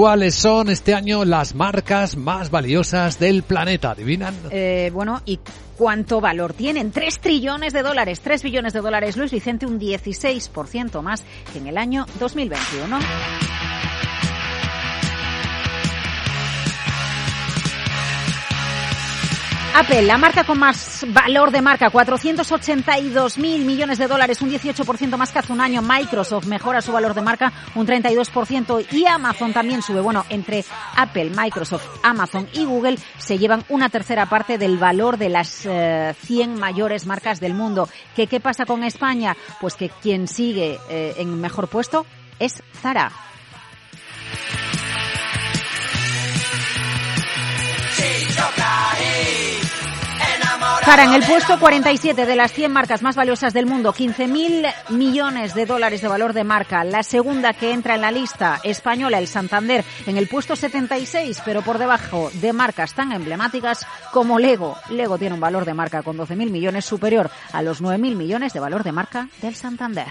cuáles son este año las marcas más valiosas del planeta. ¿Adivinan? Eh, bueno, y cuánto valor tienen. 3 trillones de dólares, 3 billones de dólares. Luis Vicente, un 16% más que en el año 2021. Apple, la marca con más valor de marca, 482 mil millones de dólares, un 18% más que hace un año. Microsoft mejora su valor de marca un 32% y Amazon también sube. Bueno, entre Apple, Microsoft, Amazon y Google se llevan una tercera parte del valor de las 100 eh, mayores marcas del mundo. ¿Qué, ¿Qué pasa con España? Pues que quien sigue eh, en mejor puesto es Zara. Para en el puesto 47 de las 100 marcas más valiosas del mundo, 15.000 millones de dólares de valor de marca. La segunda que entra en la lista española, el Santander, en el puesto 76, pero por debajo de marcas tan emblemáticas como Lego. Lego tiene un valor de marca con 12.000 millones superior a los 9.000 millones de valor de marca del Santander.